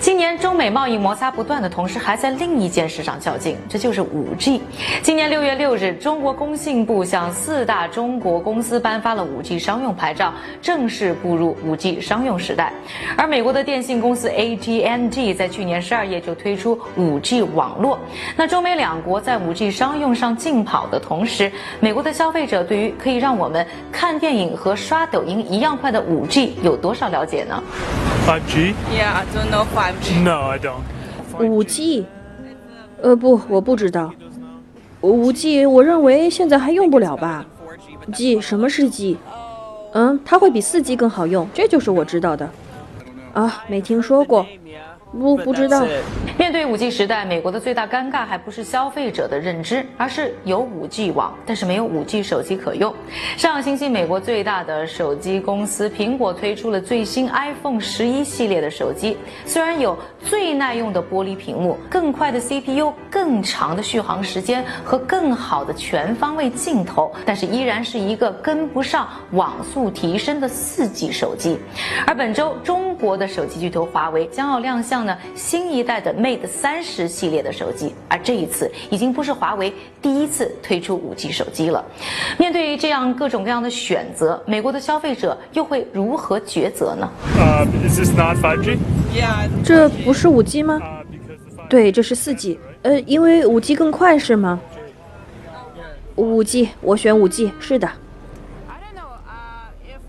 今年中美贸易摩擦不断的同时，还在另一件事上较劲，这就是五 G。今年六月六日，中国工信部向四大中国公司颁发了五 G 商用牌照，正式步入五 G 商用时代。而美国的电信公司 AT&T 在去年十二月就推出五 G 网络。那中美两国在五 G 商用上竞跑的同时，美国的消费者对于可以让我们看电影和刷抖音一样快的五 G 有多少了解呢？5G? Yeah, I don't know 5G. No, I don't. 五 G，呃不，我不知道。五 G，我认为现在还用不了吧？G，什么是 G？嗯，它会比四 G 更好用，这就是我知道的。啊，没听说过。不不知道。面对五 G 时代，美国的最大尴尬还不是消费者的认知，而是有五 G 网，但是没有五 G 手机可用。上个星期，美国最大的手机公司苹果推出了最新 iPhone 十一系列的手机，虽然有最耐用的玻璃屏幕、更快的 CPU、更长的续航时间和更好的全方位镜头，但是依然是一个跟不上网速提升的四 G 手机。而本周，中国的手机巨头华为将要亮相。呢，新一代的 Mate 三十系列的手机，而这一次已经不是华为第一次推出五 G 手机了。面对这样各种各样的选择，美国的消费者又会如何抉择呢？Uh, is this not 5G? 这不是五 G 吗？对，这是四 G。呃，因为五 G 更快是吗？五 G，我选五 G。是的。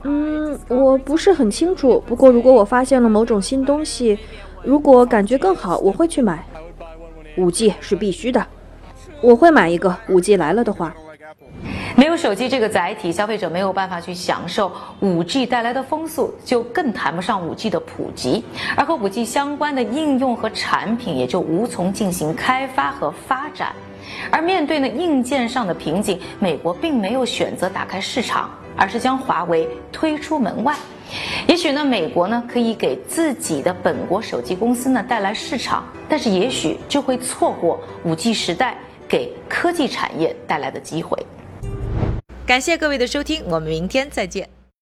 嗯，我不是很清楚。不过如果我发现了某种新东西。如果感觉更好，我会去买。五 G 是必须的，我会买一个。五 G 来了的话，没有手机这个载体，消费者没有办法去享受五 G 带来的风速，就更谈不上五 G 的普及。而和五 G 相关的应用和产品也就无从进行开发和发展。而面对呢硬件上的瓶颈，美国并没有选择打开市场，而是将华为推出门外。也许呢，美国呢可以给自己的本国手机公司呢带来市场，但是也许就会错过五 G 时代给科技产业带来的机会。感谢各位的收听，我们明天再见。